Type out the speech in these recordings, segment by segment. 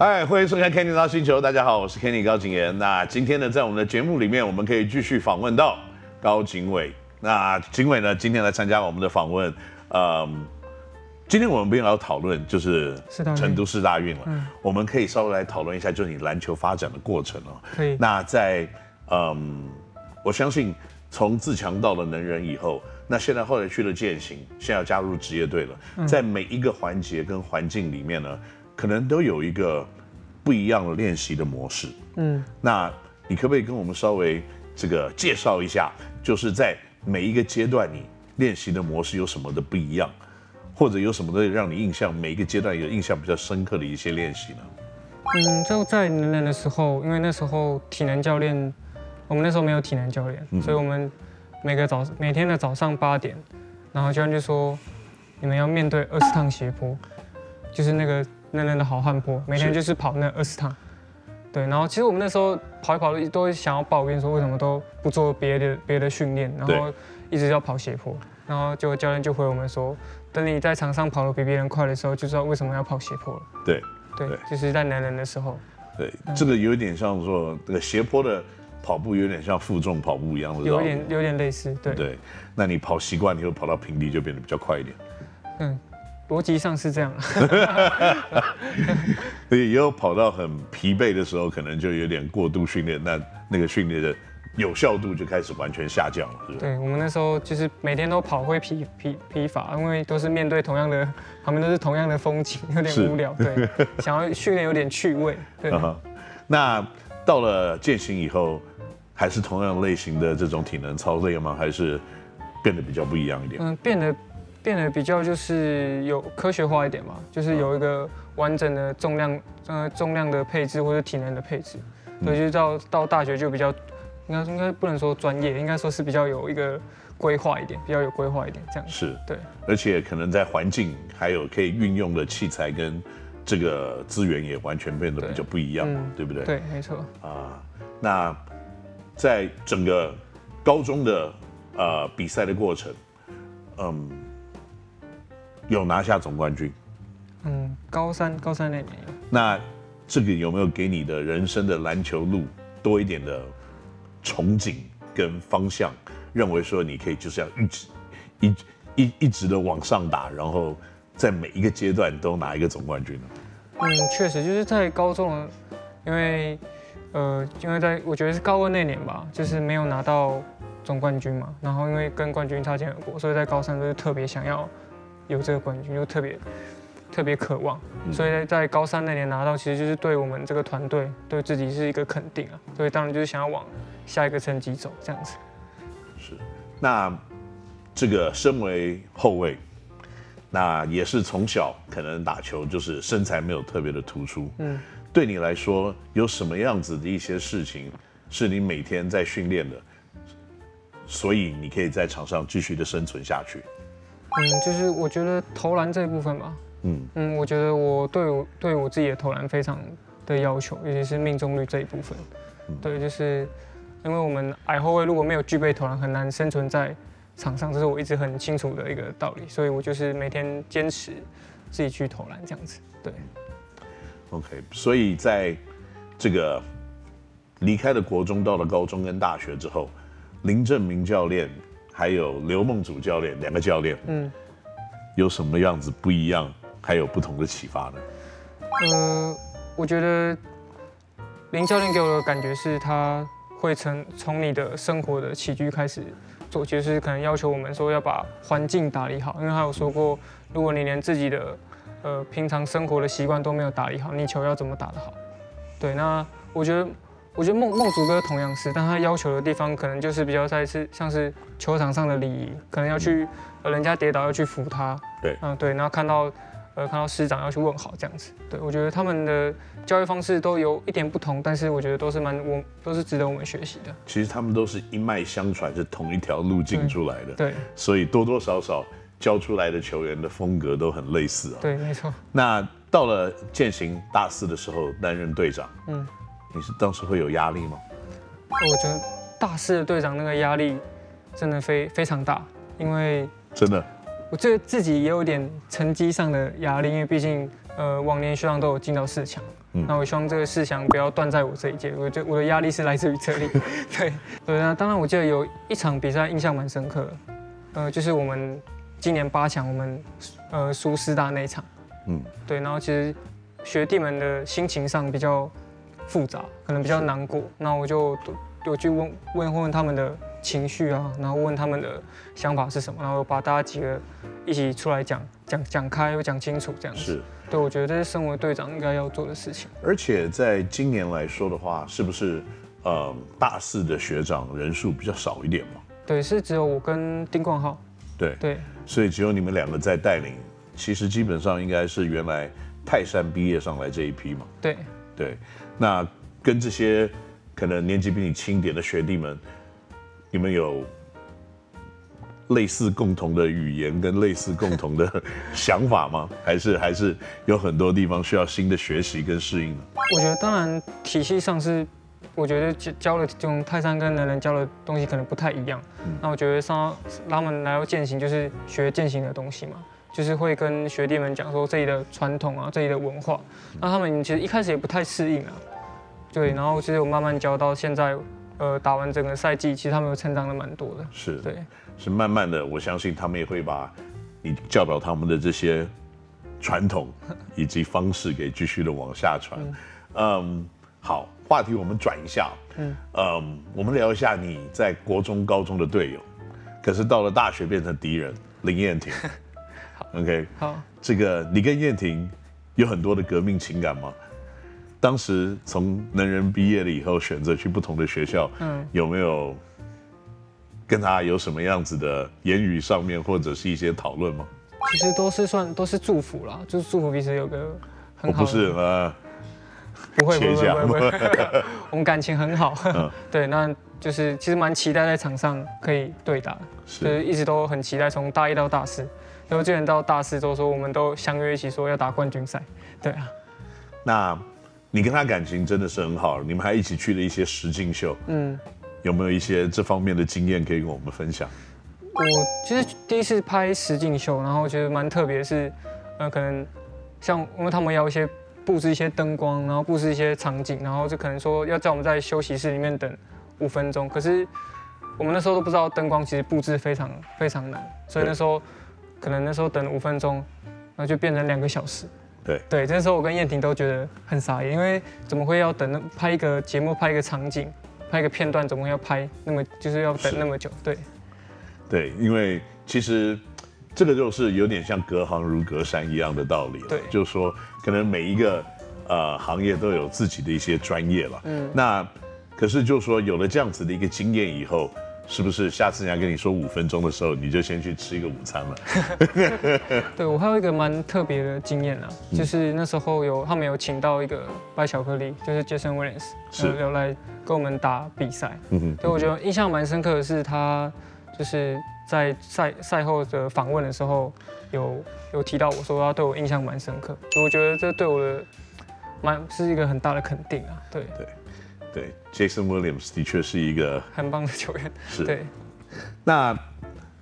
嗨，欢迎收看《Kenny 大星球》，大家好，我是 Kenny 高景言。那今天呢，在我们的节目里面，我们可以继续访问到高景伟。那景伟呢，今天来参加我们的访问。嗯，今天我们不要讨论就是成都市大运了，嗯，我们可以稍微来讨论一下，就是你篮球发展的过程哦。可以。那在嗯，我相信从自强到了能人以后，那现在后来去了健行，现在要加入职业队了，在每一个环节跟环境里面呢。可能都有一个不一样的练习的模式，嗯，那你可不可以跟我们稍微这个介绍一下，就是在每一个阶段你练习的模式有什么的不一样，或者有什么的让你印象每一个阶段有印象比较深刻的一些练习呢？嗯，就在能人的时候，因为那时候体能教练，我们那时候没有体能教练，嗯、所以我们每个早每天的早上八点，然后教练就说你们要面对二十趟斜坡，就是那个。能人的好汉坡，每天就是跑那二十趟，对。然后其实我们那时候跑一跑都会想要抱怨说，为什么都不做别的别的训练，然后一直要跑斜坡。然后就教练就回我们说，等你在场上跑得比别人快的时候，就知道为什么要跑斜坡了。对对，就是在男人的时候。对，这个有点像说那个斜坡的跑步有点像负重跑步一样的，有点有点类似。对对，那你跑习惯以后跑到平地就变得比较快一点。嗯。逻辑上是这样，所以以后跑到很疲惫的时候，可能就有点过度训练，那那个训练的有效度就开始完全下降了，是不是？对，我们那时候就是每天都跑会疲疲疲乏，因为都是面对同样的，旁边都是同样的风景，有点无聊。对，想要训练有点趣味。对。Uh-huh. 那到了健行以后，还是同样类型的这种体能操练吗？还是变得比较不一样一点？嗯，变得。变得比较就是有科学化一点嘛，就是有一个完整的重量，呃，重量的配置或者体能的配置，所以就到到大学就比较，应该应该不能说专业，应该说是比较有一个规划一点，比较有规划一点这样。是，对，而且可能在环境还有可以运用的器材跟这个资源也完全变得比较不一样，对，嗯，对不对？对，没错。啊，那在整个高中的呃比赛的过程，嗯。有拿下总冠军，嗯，高三高三那年有。那这个有没有给你的人生的篮球路多一点的憧憬跟方向？认为说你可以就是要一直一一一直的往上打，然后在每一个阶段都拿一个总冠军呢？嗯，确实就是在高中，因为呃，因为在我觉得是高二那年吧，就是没有拿到总冠军嘛，然后因为跟冠军擦肩而过，所以在高三就是特别想要。有这个冠军就特别特别渴望，所以在高三那年拿到，其实就是对我们这个团队对自己是一个肯定啊。所以当然就是想要往下一个层级走，这样子。是，那这个身为后卫，那也是从小可能打球就是身材没有特别的突出。嗯，对你来说有什么样子的一些事情是你每天在训练的，所以你可以在场上继续的生存下去？嗯，就是我觉得投篮这一部分吧，嗯嗯，我觉得我对我对我自己的投篮非常的要求，尤其是命中率这一部分，嗯、对，就是因为我们矮后卫如果没有具备投篮，很难生存在场上，这是我一直很清楚的一个道理，所以我就是每天坚持自己去投篮这样子，对。OK，所以在这个离开了国中，到了高中跟大学之后，林正明教练。还有刘梦主教练，两个教练，嗯，有什么样子不一样，还有不同的启发呢？嗯，我觉得林教练给我的感觉是，他会从从你的生活的起居开始做，就是可能要求我们说要把环境打理好，因为他有说过，如果你连自己的呃平常生活的习惯都没有打理好，你球要怎么打得好？对，那我觉得。我觉得梦梦祖哥同样是，但他要求的地方可能就是比较在是像是球场上的礼仪，可能要去呃人家跌倒要去扶他，对，嗯对，然后看到呃看到师长要去问好这样子，对，我觉得他们的教育方式都有一点不同，但是我觉得都是蛮我都是值得我们学习的。其实他们都是一脉相传，是同一条路径出来的，对，所以多多少少教出来的球员的风格都很类似啊。对，没错。那到了践行大四的时候担任队长，嗯。你是当时会有压力吗？我觉得大四的队长那个压力真的非非常大，因为真的，我这自己也有点成绩上的压力，因为毕竟呃往年学长都有进到四强，嗯，那我希望这个四强不要断在我这一届，我就我的压力是来自于这里，对对啊，当然我记得有一场比赛印象蛮深刻的，呃，就是我们今年八强我们呃输师大那一场，嗯，对，然后其实学弟们的心情上比较复杂，可能比较难过，那我就有去问问问他们的。情绪啊，然后问他们的想法是什么，然后把大家几个一起出来讲讲讲开，又讲清楚这样子。是，对，我觉得这是身为队长应该要做的事情。而且在今年来说的话，是不是呃大四的学长人数比较少一点嘛？对，是只有我跟丁冠浩。对对，所以只有你们两个在带领。其实基本上应该是原来泰山毕业上来这一批嘛。对对，那跟这些可能年纪比你轻点的学弟们。你们有类似共同的语言跟类似共同的想法吗？还是还是有很多地方需要新的学习跟适应呢？我觉得当然体系上是，我觉得教教的这种泰山跟人人教的东西可能不太一样。嗯、那我觉得上他们来到践行就是学践行的东西嘛，就是会跟学弟们讲说这里的传统啊，这里的文化。那他们其实一开始也不太适应啊，对。然后其实我慢慢教到现在。呃，打完整个赛季，其实他们有成长的蛮多的。是，对，是慢慢的，我相信他们也会把你教导他们的这些传统以及方式给继续的往下传。嗯，嗯，好，话题我们转一下。嗯，嗯，我们聊一下你在国中、高中的队友，可是到了大学变成敌人，林彦廷。好，OK，好，这个你跟燕婷有很多的革命情感吗？当时从能人毕业了以后，选择去不同的学校，嗯，有没有跟他有什么样子的言语上面或者是一些讨论吗？其实都是算都是祝福啦，就是祝福彼此有个很好的。我不是呃，不会不会不会不会，我们感情很好。嗯、对，那就是其实蛮期待在场上可以对打，是就是一直都很期待，从大一到大四，然后既然到大四都说我们都相约一起说要打冠军赛，对啊。那。你跟他感情真的是很好，你们还一起去了一些实境秀，嗯，有没有一些这方面的经验可以跟我们分享？我其实第一次拍实境秀，然后觉得蛮特别，是呃，可能像因为他们要一些布置一些灯光，然后布置一些场景，然后就可能说要叫我们在休息室里面等五分钟，可是我们那时候都不知道灯光其实布置非常非常难，所以那时候可能那时候等五分钟，然后就变成两个小时。对对，这时候我跟燕婷都觉得很傻眼，因为怎么会要等那拍一个节目，拍一个场景，拍一个片段，怎么会要拍那么就是要等那么久？对，对，因为其实这个就是有点像隔行如隔山一样的道理。对，就是说可能每一个呃行业都有自己的一些专业了。嗯，那可是就是说有了这样子的一个经验以后。是不是下次人家跟你说五分钟的时候，你就先去吃一个午餐了？对，我还有一个蛮特别的经验啊，嗯、就是那时候有他们有请到一个白巧克力，就是 Jason Williams，是有来跟我们打比赛。嗯哼，所以我觉得印象蛮深刻的是他就是在赛赛后的访问的时候有有提到我说他对我印象蛮深刻，我觉得这对我的蛮是一个很大的肯定啊。对对。对，Jason Williams 的确是一个很棒的球员。是，对。那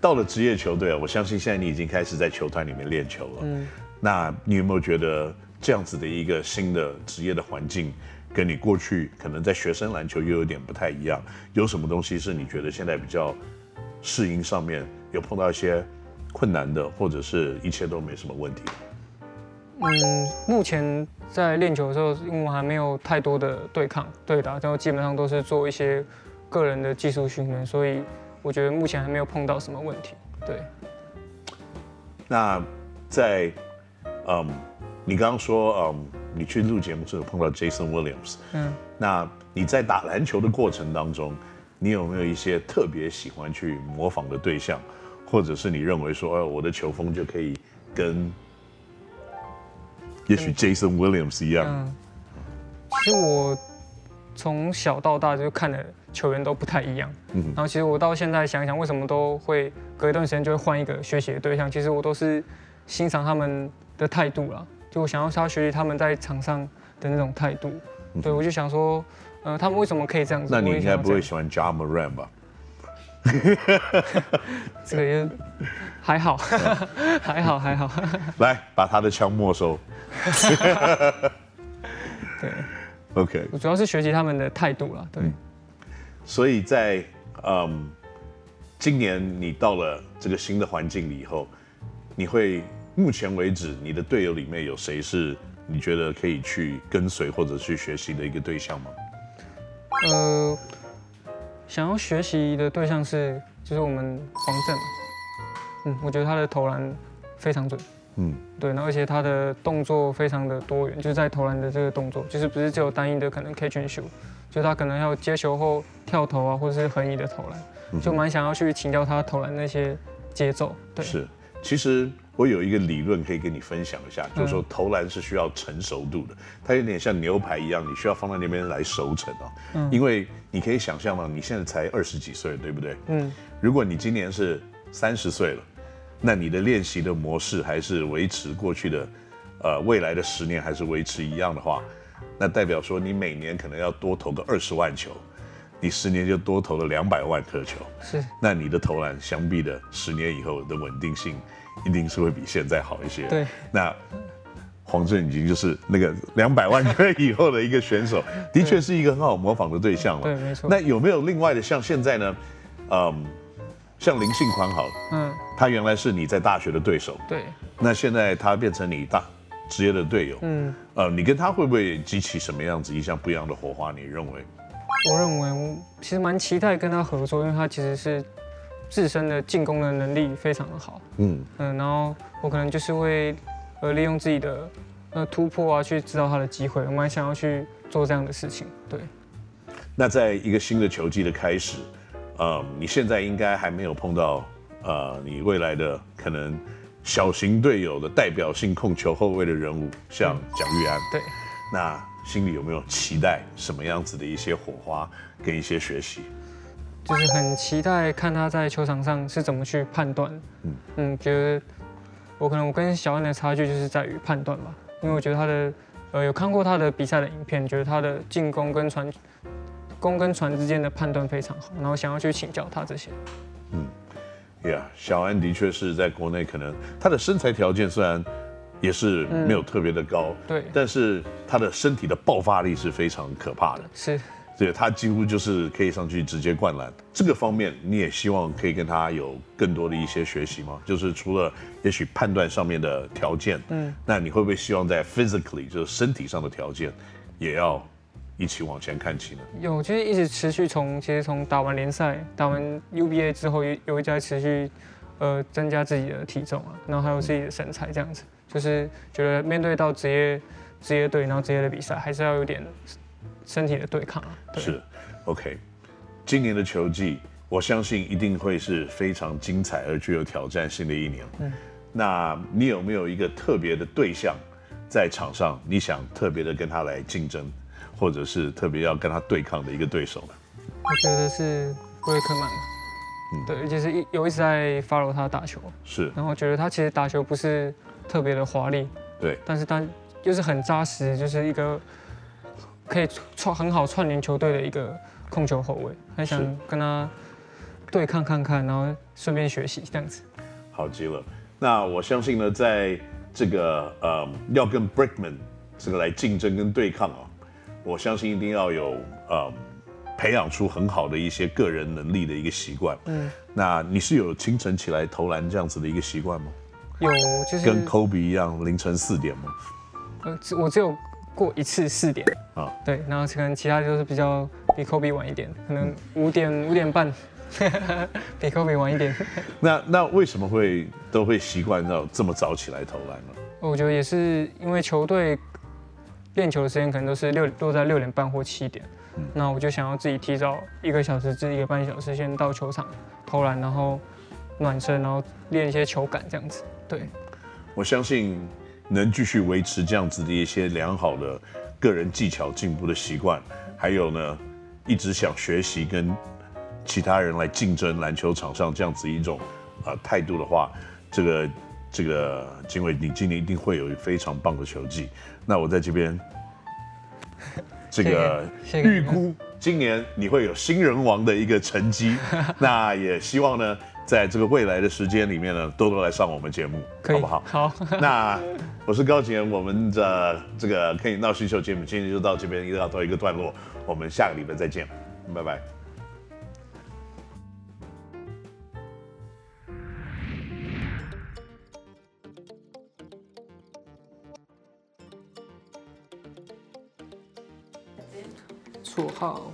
到了职业球队啊，我相信现在你已经开始在球团里面练球了。嗯。那你有没有觉得这样子的一个新的职业的环境，跟你过去可能在学生篮球又有点不太一样？有什么东西是你觉得现在比较适应上面有碰到一些困难的，或者是一切都没什么问题？嗯，目前在练球的时候，因为我还没有太多的对抗对打，然后基本上都是做一些个人的技术训练，所以我觉得目前还没有碰到什么问题。对。那在嗯，你刚刚说嗯，你去录节目时候碰到 Jason Williams，嗯，那你在打篮球的过程当中，你有没有一些特别喜欢去模仿的对象，或者是你认为说，哎，我的球风就可以跟也许 Jason Williams 一样。嗯，其实我从小到大就看的球员都不太一样。嗯，然后其实我到现在想想，为什么都会隔一段时间就会换一个学习的对象？其实我都是欣赏他们的态度啦，就我想要他学习他们在场上的那种态度。对，我就想说，呃，他们为什么可以这样子？那你应该不会喜欢 Ja Morant 吧？这个也还好，还好还好。来，把他的枪没收。对，OK。我主要是学习他们的态度了，对。嗯、所以在嗯，今年你到了这个新的环境里以后，你会目前为止你的队友里面有谁是你觉得可以去跟随或者去学习的一个对象吗？呃。想要学习的对象是，就是我们黄正，嗯，我觉得他的投篮非常准，嗯，对，然后而且他的动作非常的多元，就是在投篮的这个动作，就是不是只有单一的可能 catch and shoot，就他可能要接球后跳投啊，或者是横移的投篮，就蛮想要去请教他投篮那些节奏，对，是，其实。我有一个理论可以跟你分享一下，就是说投篮是需要成熟度的，它有点像牛排一样，你需要放在那边来熟成啊。嗯，因为你可以想象嘛，你现在才二十几岁，对不对？嗯，如果你今年是三十岁了，那你的练习的模式还是维持过去的，呃，未来的十年还是维持一样的话，那代表说你每年可能要多投个二十万球，你十年就多投了两百万颗球。是，那你的投篮相比的十年以后的稳定性。一定是会比现在好一些。对，那黄镇已经就是那个两百万颗以后的一个选手，的确是一个很好模仿的对象了。对，没错。那有没有另外的像现在呢？嗯，像林信宽好了，嗯，他原来是你在大学的对手，对。那现在他变成你大职业的队友，嗯，呃，你跟他会不会激起什么样子一项不一样的火花？你认为？我认为我其实蛮期待跟他合作，因为他其实是。自身的进攻的能力非常的好，嗯嗯，然后我可能就是会呃利用自己的呃突破啊，去制造他的机会，我蛮想要去做这样的事情。对。那在一个新的球季的开始，呃，你现在应该还没有碰到呃你未来的可能小型队友的代表性控球后卫的人物，像蒋玉安。对。那心里有没有期待什么样子的一些火花跟一些学习？就是很期待看他在球场上是怎么去判断，嗯嗯，觉得我可能我跟小安的差距就是在于判断吧，因为我觉得他的呃有看过他的比赛的影片，觉得他的进攻跟传攻跟传之间的判断非常好，然后想要去请教他这些。嗯，Yeah，小安的确是在国内可能他的身材条件虽然也是没有特别的高，对，但是他的身体的爆发力是非常可怕的，是。对，他几乎就是可以上去直接灌篮。这个方面，你也希望可以跟他有更多的一些学习吗？就是除了也许判断上面的条件，嗯，那你会不会希望在 physically 就是身体上的条件，也要一起往前看齐呢？有，就是一直持续从其实从打完联赛、打完 UBA 之后，有有一在持续呃增加自己的体重啊，然后还有自己的身材这样子，就是觉得面对到职业职业队，然后职业的比赛，还是要有点。身体的对抗啊，是，OK，今年的球季，我相信一定会是非常精彩而具有挑战性的一年。嗯，那你有没有一个特别的对象在场上，你想特别的跟他来竞争，或者是特别要跟他对抗的一个对手呢？我觉得是布雷克曼，嗯，对，就是一有一直在 follow 他打球，是，然后我觉得他其实打球不是特别的华丽，对，但是他就是很扎实，就是一个。可以串很好串联球队的一个控球后卫，很想跟他对抗看看，然后顺便学习这样子。好极了，那我相信呢，在这个呃要跟 Brickman 这个来竞争跟对抗啊，我相信一定要有呃培养出很好的一些个人能力的一个习惯。嗯，那你是有清晨起来投篮这样子的一个习惯吗？有，就是跟 Kobe 一样凌晨四点吗？呃，我只有。过一次四点啊，对，然后可能其他就是比较比科比晚一点，可能五点五点半，比科比晚一点。那那为什么会都会习惯到这么早起来投篮呢？我觉得也是因为球队练球的时间可能都是六都在六点半或七点，嗯，那我就想要自己提早一个小时至一个半小时先到球场投篮，然后暖身，然后练一些球感这样子。对，我相信。能继续维持这样子的一些良好的个人技巧进步的习惯，还有呢，一直想学习跟其他人来竞争篮球场上这样子一种啊态度的话，这个这个经纬，你今年一定会有非常棒的球技。那我在这边这个预估今年你会有新人王的一个成绩。那也希望呢，在这个未来的时间里面呢，多多来上我们节目，好不好？好。那我是高杰，我们的这个可以闹新秀节目今天就到这边，一定要到一个段落。我们下个礼拜再见，拜拜。绰号。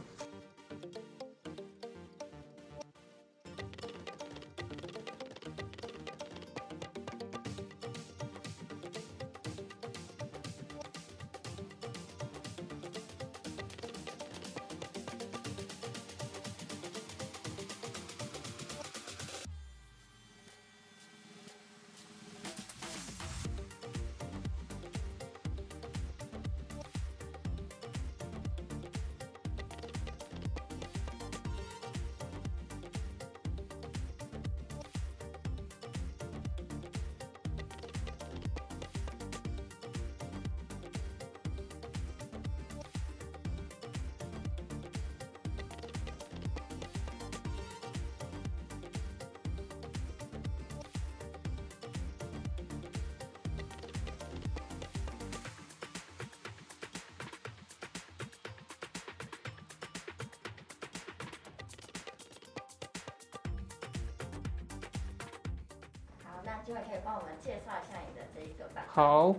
今晚可以帮我们介绍一下你的这一个版。好，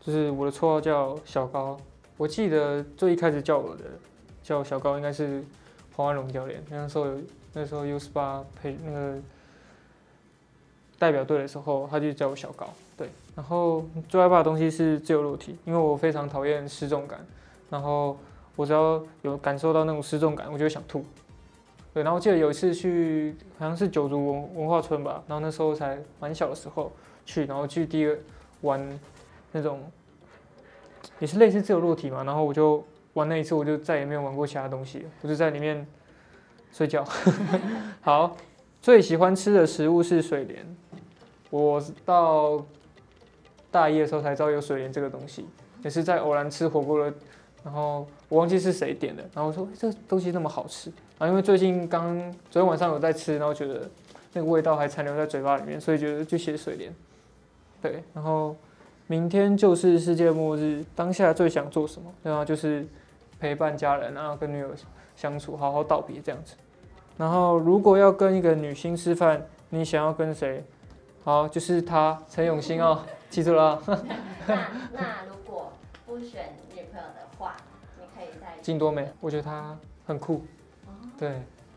就是我的绰号叫小高。我记得最一开始叫我的叫小高，应该是黄万龙教练。那时候有那时候 U 十八配那个代表队的时候，他就叫我小高。对，然后最害怕的东西是自由落体，因为我非常讨厌失重感。然后我只要有感受到那种失重感，我就会想吐。对，然后我记得有一次去，好像是九族文文化村吧，然后那时候才蛮小的时候去，然后去第一个玩那种，也是类似自由落体嘛，然后我就玩那一次，我就再也没有玩过其他东西，我就在里面睡觉。好，最喜欢吃的食物是水莲，我到大一的时候才知道有水莲这个东西，也是在偶然吃火锅的。然后我忘记是谁点的，然后我说这东西那么好吃啊，因为最近刚昨天晚上有在吃，然后觉得那个味道还残留在嘴巴里面，所以觉得就写水莲。对，然后明天就是世界末日，当下最想做什么？然后就是陪伴家人，然后跟女友相处，好好道别这样子。然后如果要跟一个女星吃饭，你想要跟谁？好，就是她陈永欣哦，记住了。那那如果不选女朋友的话，你可以在？金多美，我觉得她很酷，对，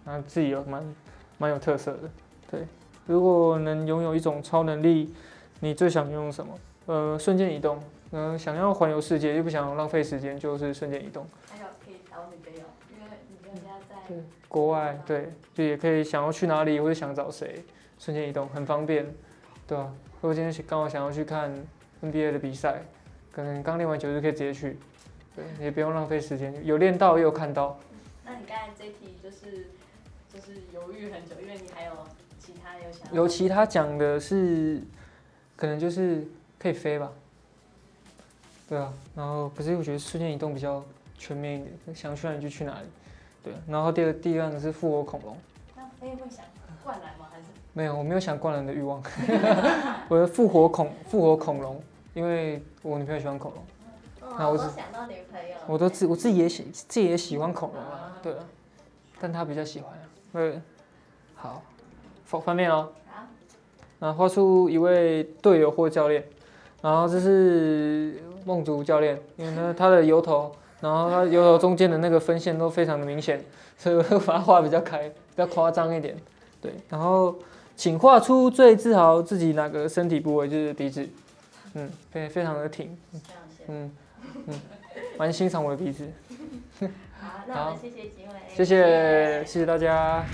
然后自己有蛮蛮有特色的，对。如果能拥有一种超能力，你最想拥有什么？呃，瞬间移动，嗯、呃，想要环游世界又不想浪费时间，就是瞬间移动。还有可以找女朋友，因为女朋友家在国外，对，就也可以想要去哪里或者想找谁，瞬间移动很方便，对吧、啊？如果今天刚好想要去看 NBA 的比赛，可能刚练完球就可以直接去。对，也不用浪费时间，有练到又有看到。那你刚才这题就是就是犹豫很久，因为你还有其他有想。有其他讲的是，可能就是可以飞吧。对啊，然后可是我觉得瞬间移动比较全面一点，想去哪里就去哪里。对，然后第二第二个是复活恐龙。那飞会想灌篮吗？还是？没有，我没有想灌篮的欲望。我的复活恐复活恐龙，因为我女朋友喜欢恐龙。那我只想到女朋友，我都自我自己也喜自己也喜欢恐龙啊，对，但他比较喜欢啊，对，好，方方便哦，好，那画出一位队友或教练，然后这是梦竹教练，因为呢他的油头，然后他油头中间的那个分线都非常的明显，所以我把它画比较开，比较夸张一点，对，然后请画出最自豪自己哪个身体部位，就是鼻子，嗯，非非常的挺，嗯。嗯，蛮欣赏我的鼻子。好，那我们谢谢几位。谢谢，谢谢大家。